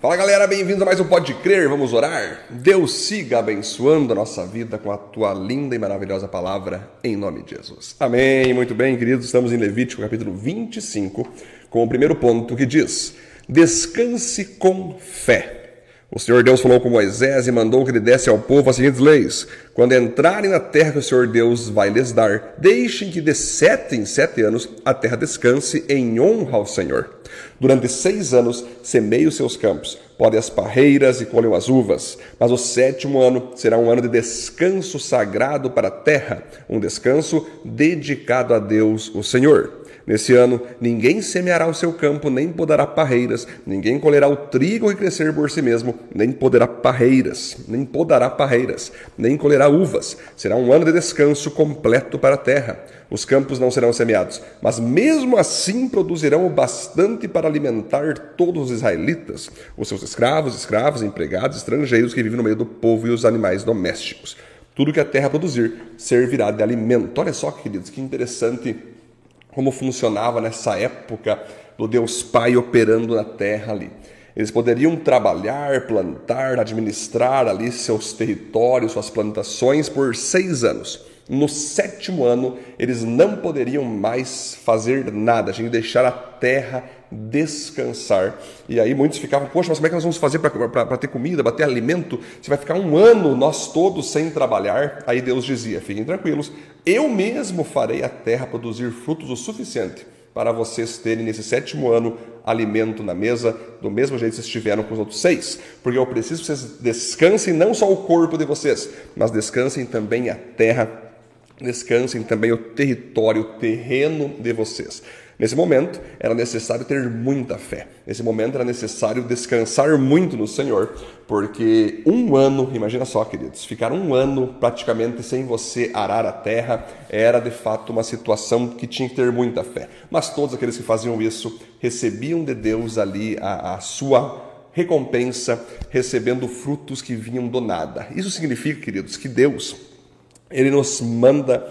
Fala galera, bem-vindos a mais um Pode Crer, vamos orar? Deus siga abençoando a nossa vida com a tua linda e maravilhosa palavra, em nome de Jesus. Amém, muito bem, queridos, estamos em Levítico capítulo 25, com o primeiro ponto que diz: Descanse com fé. O Senhor Deus falou com Moisés e mandou que ele desse ao povo as seguintes leis: Quando entrarem na terra que o Senhor Deus vai lhes dar, deixem que de sete em sete anos a terra descanse em honra ao Senhor. Durante seis anos semeie os seus campos, podem as parreiras e colhem as uvas. Mas o sétimo ano será um ano de descanso sagrado para a terra, um descanso dedicado a Deus, o Senhor. Nesse ano, ninguém semeará o seu campo, nem podará parreiras, ninguém colherá o trigo e crescer por si mesmo, nem poderá parreiras, nem podará parreiras, nem colherá uvas. Será um ano de descanso completo para a terra. Os campos não serão semeados, mas mesmo assim produzirão o bastante para alimentar todos os israelitas, os seus escravos, escravos, empregados, estrangeiros que vivem no meio do povo e os animais domésticos. Tudo que a terra produzir servirá de alimento. Olha só, queridos, que interessante como funcionava nessa época do Deus Pai operando na terra ali. Eles poderiam trabalhar, plantar, administrar ali seus territórios, suas plantações por seis anos. No sétimo ano, eles não poderiam mais fazer nada, tinham que deixar a terra descansar. E aí muitos ficavam, poxa, mas como é que nós vamos fazer para ter comida, para ter alimento? Você vai ficar um ano, nós todos, sem trabalhar. Aí Deus dizia: fiquem tranquilos, eu mesmo farei a terra produzir frutos o suficiente para vocês terem nesse sétimo ano alimento na mesa, do mesmo jeito que vocês tiveram com os outros seis. Porque eu preciso que vocês descansem não só o corpo de vocês, mas descansem também a terra, descansem também o território, o terreno de vocês. Nesse momento, era necessário ter muita fé. Nesse momento, era necessário descansar muito no Senhor, porque um ano, imagina só, queridos, ficar um ano praticamente sem você arar a terra era de fato uma situação que tinha que ter muita fé. Mas todos aqueles que faziam isso recebiam de Deus ali a, a sua recompensa, recebendo frutos que vinham do nada. Isso significa, queridos, que Deus, Ele nos manda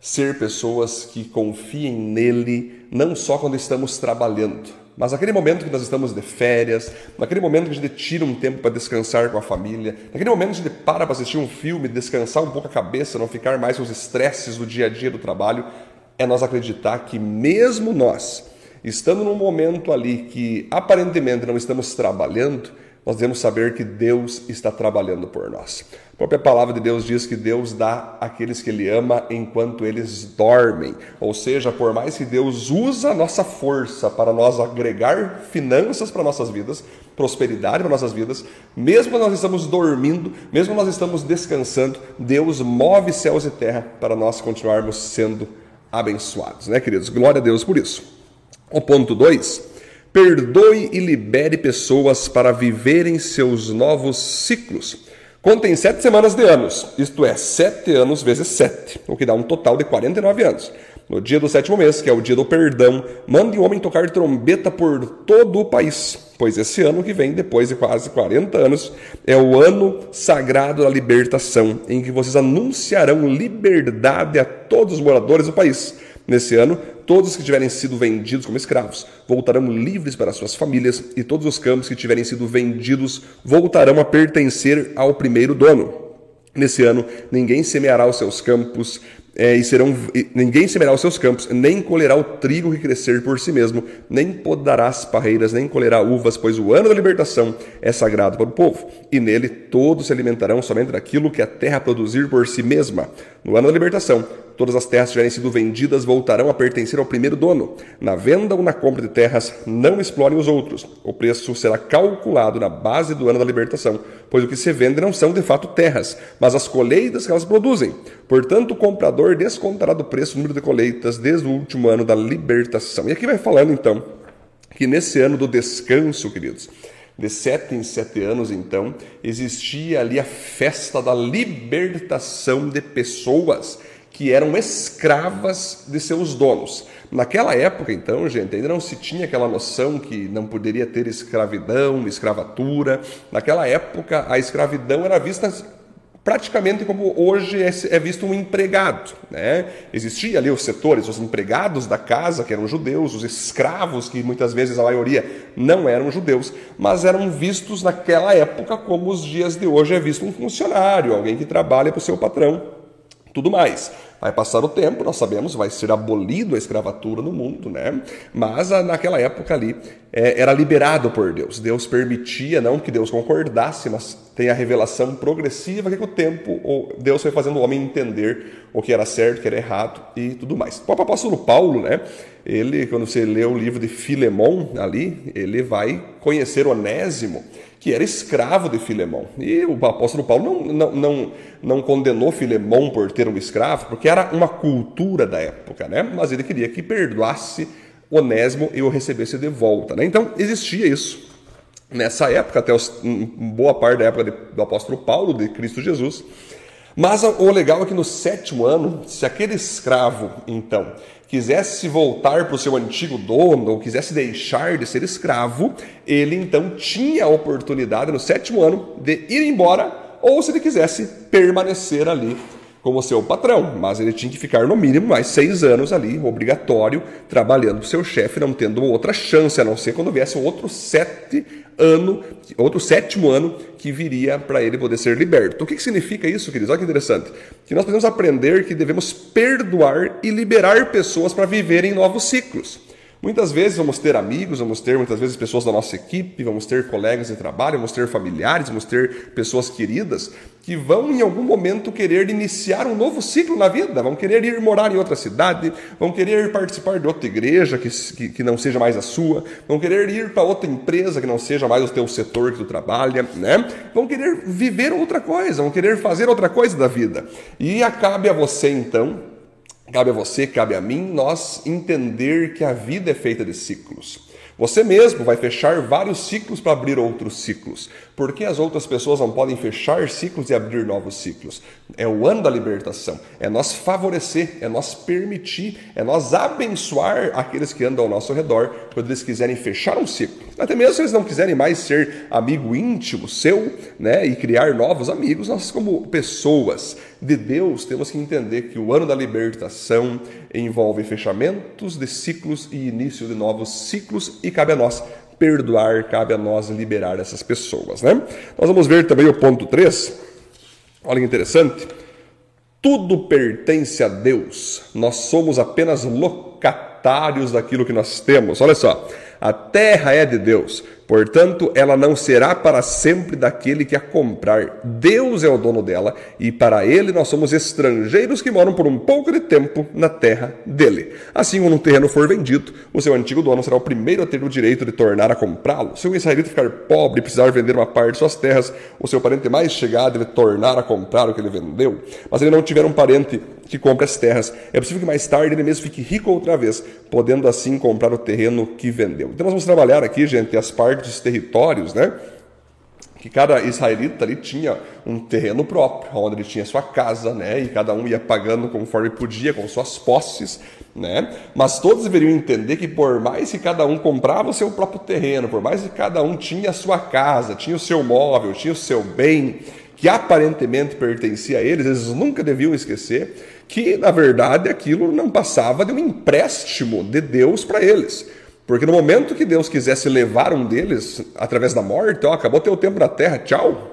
ser pessoas que confiem nele, não só quando estamos trabalhando, mas naquele momento que nós estamos de férias, naquele momento que a gente tira um tempo para descansar com a família, naquele momento que a gente para para assistir um filme, descansar um pouco a cabeça, não ficar mais com os estresses do dia a dia do trabalho, é nós acreditar que mesmo nós, estando num momento ali que aparentemente não estamos trabalhando, nós devemos saber que Deus está trabalhando por nós. A própria palavra de Deus diz que Deus dá àqueles que Ele ama enquanto eles dormem. Ou seja, por mais que Deus usa a nossa força para nós agregar finanças para nossas vidas, prosperidade para nossas vidas, mesmo nós estamos dormindo, mesmo nós estamos descansando, Deus move céus e terra para nós continuarmos sendo abençoados, né, queridos? Glória a Deus por isso. O ponto 2 Perdoe e libere pessoas para viverem seus novos ciclos. Contem sete semanas de anos, isto é, sete anos vezes sete, o que dá um total de 49 anos. No dia do sétimo mês, que é o dia do perdão, mande o homem tocar trombeta por todo o país, pois esse ano que vem, depois de quase 40 anos, é o ano sagrado da libertação, em que vocês anunciarão liberdade a todos os moradores do país. Nesse ano, todos que tiverem sido vendidos como escravos voltarão livres para suas famílias, e todos os campos que tiverem sido vendidos voltarão a pertencer ao primeiro dono. Nesse ano, ninguém semeará os seus campos, é, e serão e ninguém semeará os seus campos, nem colherá o trigo que crescer por si mesmo, nem podará as parreiras, nem colherá uvas, pois o ano da libertação é sagrado para o povo, e nele todos se alimentarão somente daquilo que a terra produzir por si mesma. No ano da libertação, todas as terras que tiverem sido vendidas voltarão a pertencer ao primeiro dono. Na venda ou na compra de terras, não explorem os outros. O preço será calculado na base do ano da libertação, pois o que se vende não são de fato terras, mas as colheitas que elas produzem. Portanto, o comprador descontará do preço número de colheitas desde o último ano da libertação. E aqui vai falando então que nesse ano do descanso, queridos, de sete em sete anos, então, existia ali a festa da libertação de pessoas que eram escravas de seus donos. Naquela época, então, gente, ainda não se tinha aquela noção que não poderia ter escravidão, escravatura. Naquela época, a escravidão era vista praticamente como hoje é, é visto um empregado. Né? Existia ali os setores, os empregados da casa, que eram judeus, os escravos, que muitas vezes a maioria não eram judeus, mas eram vistos naquela época como os dias de hoje é visto um funcionário, alguém que trabalha para o seu patrão, tudo mais. Vai passar o tempo, nós sabemos, vai ser abolido a escravatura no mundo, né? Mas ah, naquela época ali é, era liberado por Deus. Deus permitia, não que Deus concordasse, mas tem a revelação progressiva que com o tempo Deus foi fazendo o homem entender o que era certo, o que era errado e tudo mais. O apóstolo Paulo, né? Ele, quando você lê o livro de Filemão ali, ele vai conhecer Onésimo que era escravo de Filemão. E o apóstolo Paulo não, não, não, não condenou Filemão por ter um escravo, porque era uma cultura da época, né? mas ele queria que perdoasse Onésimo e o recebesse de volta. Né? Então existia isso. Nessa época, até os, boa parte da época de, do apóstolo Paulo, de Cristo Jesus. Mas o legal é que no sétimo ano, se aquele escravo, então, quisesse voltar para o seu antigo dono ou quisesse deixar de ser escravo, ele então tinha a oportunidade no sétimo ano de ir embora ou se ele quisesse permanecer ali como seu patrão, mas ele tinha que ficar no mínimo mais seis anos ali, obrigatório, trabalhando para seu chefe, não tendo outra chance, a não ser quando viesse outro sete ano, outro sétimo ano que viria para ele poder ser liberto. O que, que significa isso, queridos? Olha que interessante. Que nós podemos aprender que devemos perdoar e liberar pessoas para viverem novos ciclos. Muitas vezes vamos ter amigos, vamos ter muitas vezes pessoas da nossa equipe, vamos ter colegas de trabalho, vamos ter familiares, vamos ter pessoas queridas que vão em algum momento querer iniciar um novo ciclo na vida, vão querer ir morar em outra cidade, vão querer participar de outra igreja que, que, que não seja mais a sua, vão querer ir para outra empresa que não seja mais o teu setor que tu trabalha, né? Vão querer viver outra coisa, vão querer fazer outra coisa da vida. E cabe a você então Cabe a você, cabe a mim, nós entender que a vida é feita de ciclos. Você mesmo vai fechar vários ciclos para abrir outros ciclos. Por que as outras pessoas não podem fechar ciclos e abrir novos ciclos? É o ano da libertação. É nós favorecer, é nós permitir, é nós abençoar aqueles que andam ao nosso redor quando eles quiserem fechar um ciclo. Até mesmo se eles não quiserem mais ser amigo íntimo seu, né, e criar novos amigos, nós como pessoas de Deus temos que entender que o ano da libertação envolve fechamentos de ciclos e início de novos ciclos e cabe a nós perdoar, cabe a nós liberar essas pessoas. Né? Nós vamos ver também o ponto 3. Olha que interessante. Tudo pertence a Deus. Nós somos apenas locatários daquilo que nós temos. Olha só. A terra é de Deus, portanto, ela não será para sempre daquele que a comprar. Deus é o dono dela e para ele nós somos estrangeiros que moram por um pouco de tempo na terra dele. Assim, quando um terreno for vendido, o seu antigo dono será o primeiro a ter o direito de tornar a comprá-lo. Se o israelita ficar pobre e precisar vender uma parte de suas terras, o seu parente mais chegado deve tornar a comprar o que ele vendeu. Mas ele não tiver um parente que compre as terras, é possível que mais tarde ele mesmo fique rico outra vez, podendo assim comprar o terreno que vendeu. Então nós vamos trabalhar aqui, gente, as partes territórios, né? Que cada israelita ali tinha um terreno próprio, onde ele tinha sua casa, né? E cada um ia pagando conforme podia, com suas posses, né? Mas todos deveriam entender que por mais que cada um comprava o seu próprio terreno, por mais que cada um tinha a sua casa, tinha o seu móvel, tinha o seu bem, que aparentemente pertencia a eles, eles nunca deviam esquecer que, na verdade, aquilo não passava de um empréstimo de Deus para eles. Porque no momento que Deus quisesse levar um deles através da morte, ó, acabou teu tempo na terra, tchau.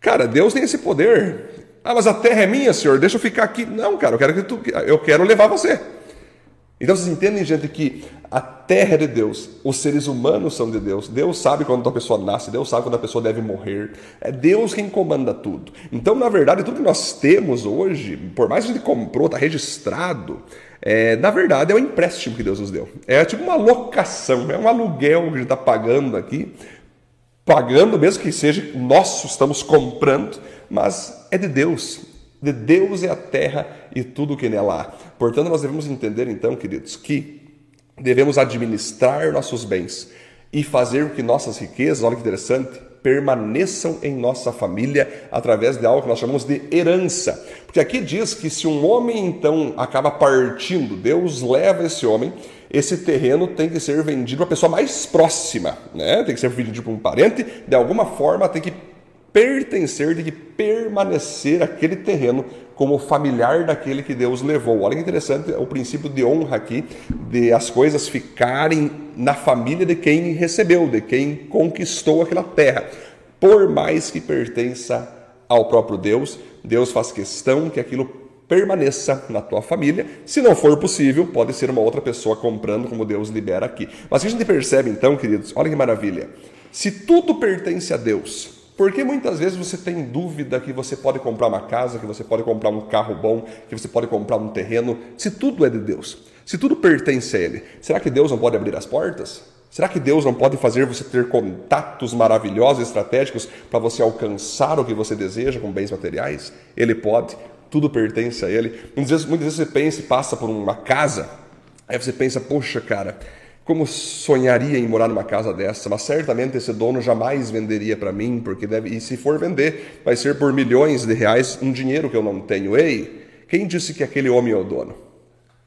Cara, Deus tem esse poder. Ah, mas a terra é minha, Senhor, deixa eu ficar aqui. Não, cara, eu quero que tu, eu quero levar você. Então vocês entendem, gente, que a terra é de Deus, os seres humanos são de Deus. Deus sabe quando a pessoa nasce, Deus sabe quando a pessoa deve morrer. É Deus quem comanda tudo. Então, na verdade, tudo que nós temos hoje, por mais que a gente comprou, está registrado, é, na verdade é um empréstimo que Deus nos deu. É tipo uma locação, é um aluguel que a gente está pagando aqui, pagando mesmo que seja nosso, estamos comprando, mas é de Deus. De Deus é a terra e tudo que nela há. Portanto, nós devemos entender então, queridos, que devemos administrar nossos bens e fazer com que nossas riquezas, olha que interessante, permaneçam em nossa família através de algo que nós chamamos de herança. Porque aqui diz que se um homem então acaba partindo, Deus leva esse homem, esse terreno tem que ser vendido para a pessoa mais próxima, né? Tem que ser vendido para um parente, de alguma forma tem que pertencer, tem que permanecer aquele terreno como familiar daquele que Deus levou. Olha que interessante o princípio de honra aqui, de as coisas ficarem na família de quem recebeu, de quem conquistou aquela terra. Por mais que pertença ao próprio Deus, Deus faz questão que aquilo permaneça na tua família. Se não for possível, pode ser uma outra pessoa comprando, como Deus libera aqui. Mas o que a gente percebe então, queridos, olha que maravilha. Se tudo pertence a Deus, porque muitas vezes você tem dúvida que você pode comprar uma casa, que você pode comprar um carro bom, que você pode comprar um terreno, se tudo é de Deus, se tudo pertence a Ele, será que Deus não pode abrir as portas? Será que Deus não pode fazer você ter contatos maravilhosos, estratégicos, para você alcançar o que você deseja com bens materiais? Ele pode, tudo pertence a Ele. Muitas vezes, muitas vezes você pensa e passa por uma casa, aí você pensa, poxa, cara, como sonharia em morar numa casa dessa, mas certamente esse dono jamais venderia para mim, porque deve, e se for vender, vai ser por milhões de reais, um dinheiro que eu não tenho. Ei, quem disse que aquele homem é o dono?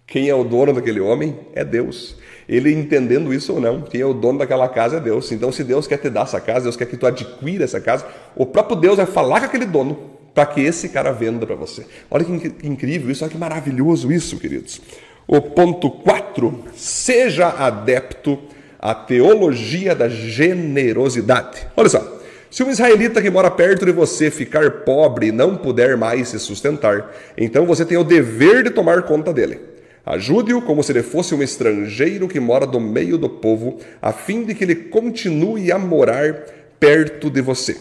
Quem é o dono daquele homem é Deus. Ele entendendo isso ou não, quem é o dono daquela casa é Deus. Então, se Deus quer te dar essa casa, Deus quer que tu adquira essa casa, o próprio Deus vai falar com aquele dono para que esse cara venda para você. Olha que incrível isso, olha que maravilhoso isso, queridos. O ponto 4, seja adepto à teologia da generosidade. Olha só, se um israelita que mora perto de você ficar pobre e não puder mais se sustentar, então você tem o dever de tomar conta dele. Ajude-o como se ele fosse um estrangeiro que mora no meio do povo, a fim de que ele continue a morar perto de você.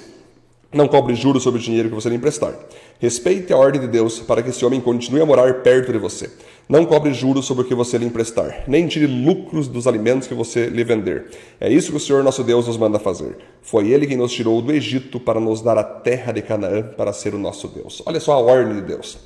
Não cobre juros sobre o dinheiro que você lhe emprestar. Respeite a ordem de Deus para que esse homem continue a morar perto de você. Não cobre juros sobre o que você lhe emprestar, nem tire lucros dos alimentos que você lhe vender. É isso que o Senhor nosso Deus nos manda fazer. Foi Ele quem nos tirou do Egito para nos dar a terra de Canaã para ser o nosso Deus. Olha só a ordem de Deus.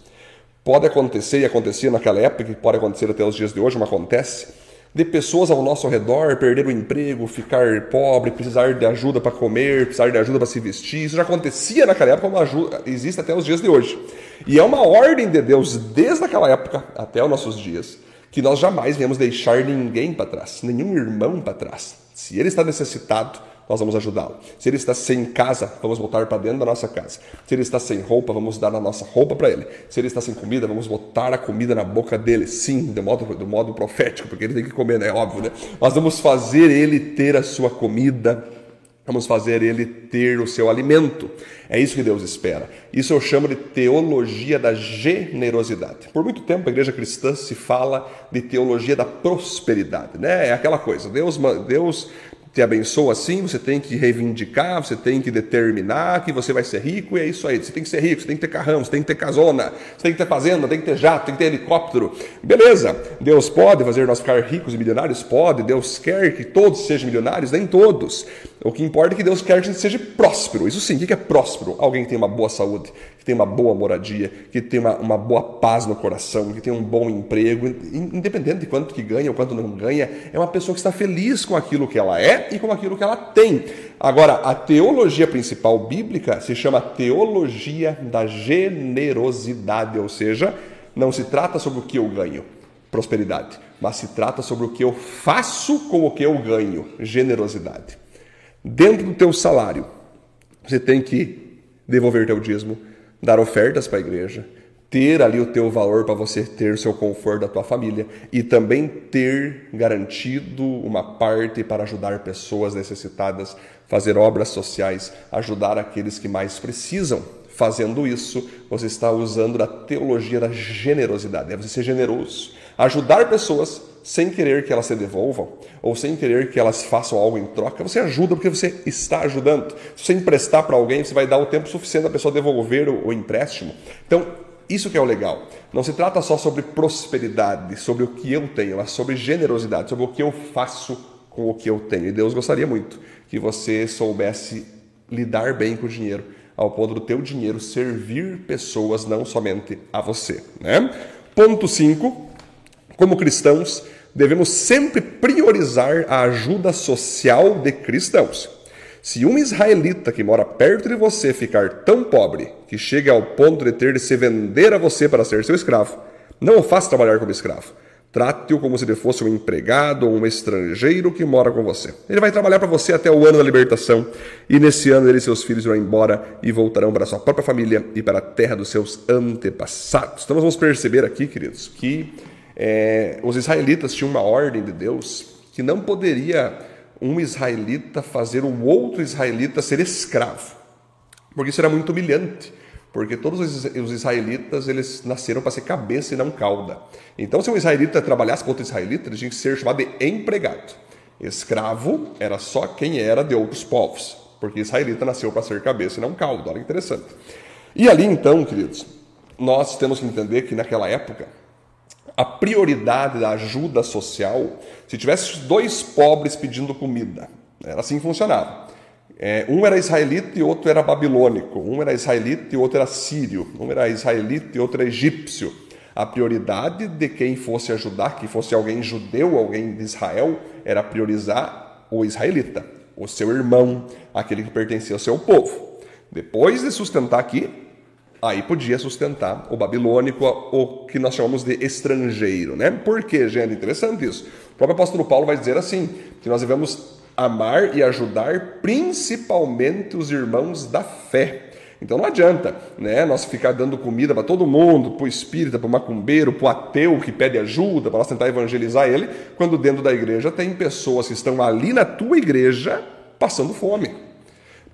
Pode acontecer, e acontecia naquela época, e pode acontecer até os dias de hoje, mas acontece, de pessoas ao nosso redor perder o emprego, ficar pobre, precisar de ajuda para comer, precisar de ajuda para se vestir. Isso já acontecia naquela época, como ajuda, existe até os dias de hoje. E é uma ordem de Deus desde aquela época até os nossos dias, que nós jamais viemos deixar ninguém para trás, nenhum irmão para trás. Se ele está necessitado, nós vamos ajudá-lo. Se ele está sem casa, vamos voltar para dentro da nossa casa. Se ele está sem roupa, vamos dar a nossa roupa para ele. Se ele está sem comida, vamos botar a comida na boca dele. Sim, do modo, do modo profético, porque ele tem que comer, né? É óbvio, né? Nós vamos fazer ele ter a sua comida. Vamos fazer ele ter o seu alimento. É isso que Deus espera. Isso eu chamo de teologia da generosidade. Por muito tempo a igreja cristã se fala de teologia da prosperidade, né? É aquela coisa. Deus, Deus te abençoa assim, você tem que reivindicar, você tem que determinar que você vai ser rico e é isso aí. Você tem que ser rico, você tem que ter carrão, você tem que ter casona, você tem que ter fazenda, tem que ter jato, tem que ter helicóptero. Beleza, Deus pode fazer nós ficar ricos e milionários? Pode. Deus quer que todos sejam milionários? Nem todos. O que importa é que Deus quer que a gente seja próspero. Isso sim, o que é próspero? Alguém que tem uma boa saúde, que tem uma boa moradia, que tem uma, uma boa paz no coração, que tem um bom emprego, independente de quanto que ganha ou quanto não ganha, é uma pessoa que está feliz com aquilo que ela é e com aquilo que ela tem. Agora, a teologia principal bíblica se chama teologia da generosidade, ou seja, não se trata sobre o que eu ganho, prosperidade, mas se trata sobre o que eu faço com o que eu ganho, generosidade. Dentro do teu salário, você tem que devolver teu dízimo, dar ofertas para a igreja, ter ali o teu valor para você ter o seu conforto da tua família e também ter garantido uma parte para ajudar pessoas necessitadas, fazer obras sociais, ajudar aqueles que mais precisam. Fazendo isso, você está usando da teologia da generosidade. É você ser generoso, ajudar pessoas sem querer que elas se devolvam ou sem querer que elas façam algo em troca. Você ajuda porque você está ajudando. Se você emprestar para alguém, você vai dar o tempo suficiente da pessoa devolver o, o empréstimo. Então, isso que é o legal. Não se trata só sobre prosperidade, sobre o que eu tenho, mas sobre generosidade, sobre o que eu faço com o que eu tenho. E Deus gostaria muito que você soubesse lidar bem com o dinheiro, ao ponto do teu dinheiro servir pessoas, não somente a você. Né? Ponto 5. Como cristãos, devemos sempre priorizar a ajuda social de cristãos. Se um israelita que mora perto de você ficar tão pobre que chega ao ponto de ter de se vender a você para ser seu escravo, não o faça trabalhar como escravo, Trate-o como se ele fosse um empregado ou um estrangeiro que mora com você. Ele vai trabalhar para você até o ano da libertação, e nesse ano ele e seus filhos irão embora e voltarão para sua própria família e para a terra dos seus antepassados. Então nós vamos perceber aqui, queridos, que é, os israelitas tinham uma ordem de Deus que não poderia um israelita fazer o outro israelita ser escravo, porque isso era muito humilhante porque todos os israelitas eles nasceram para ser cabeça e não cauda. Então, se um israelita trabalhasse com outro israelita, ele tinha que ser chamado de empregado. Escravo era só quem era de outros povos, porque israelita nasceu para ser cabeça e não cauda. Olha que interessante. E ali, então, queridos, nós temos que entender que naquela época a prioridade da ajuda social, se tivesse dois pobres pedindo comida, era assim que funcionava. É, um era israelita e outro era babilônico. Um era israelita e outro era sírio. Um era israelita e outro era egípcio. A prioridade de quem fosse ajudar, que fosse alguém judeu, alguém de Israel, era priorizar o israelita, o seu irmão, aquele que pertencia ao seu povo. Depois de sustentar aqui, aí podia sustentar o babilônico, o que nós chamamos de estrangeiro, né? Por quê, gente? Interessante isso. O próprio apóstolo Paulo vai dizer assim, que nós devemos amar e ajudar principalmente os irmãos da fé. Então não adianta, né, nós ficar dando comida para todo mundo, para o espírita, para o macumbeiro, para o ateu que pede ajuda, para nós tentar evangelizar ele, quando dentro da igreja tem pessoas que estão ali na tua igreja passando fome,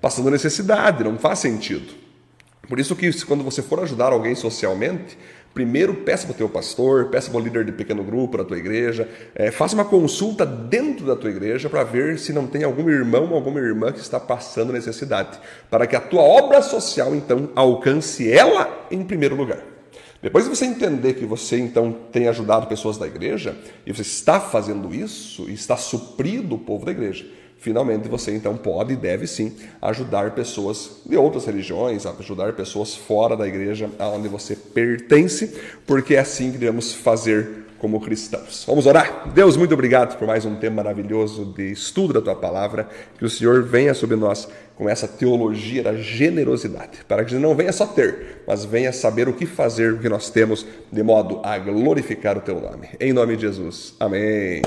passando necessidade, não faz sentido. Por isso que quando você for ajudar alguém socialmente, Primeiro, peça para o teu pastor, peça para o líder de pequeno grupo da tua igreja, é, faça uma consulta dentro da tua igreja para ver se não tem algum irmão ou alguma irmã que está passando necessidade, para que a tua obra social, então, alcance ela em primeiro lugar. Depois de você entender que você então tem ajudado pessoas da igreja e você está fazendo isso e está suprido o povo da igreja, finalmente você então pode e deve sim ajudar pessoas de outras religiões, ajudar pessoas fora da igreja aonde você pertence, porque é assim que devemos fazer como cristãos. Vamos orar? Deus, muito obrigado por mais um tema maravilhoso de estudo da tua palavra. Que o Senhor venha sobre nós com essa teologia da generosidade, para que não venha só ter, mas venha saber o que fazer o que nós temos, de modo a glorificar o teu nome. Em nome de Jesus. Amém.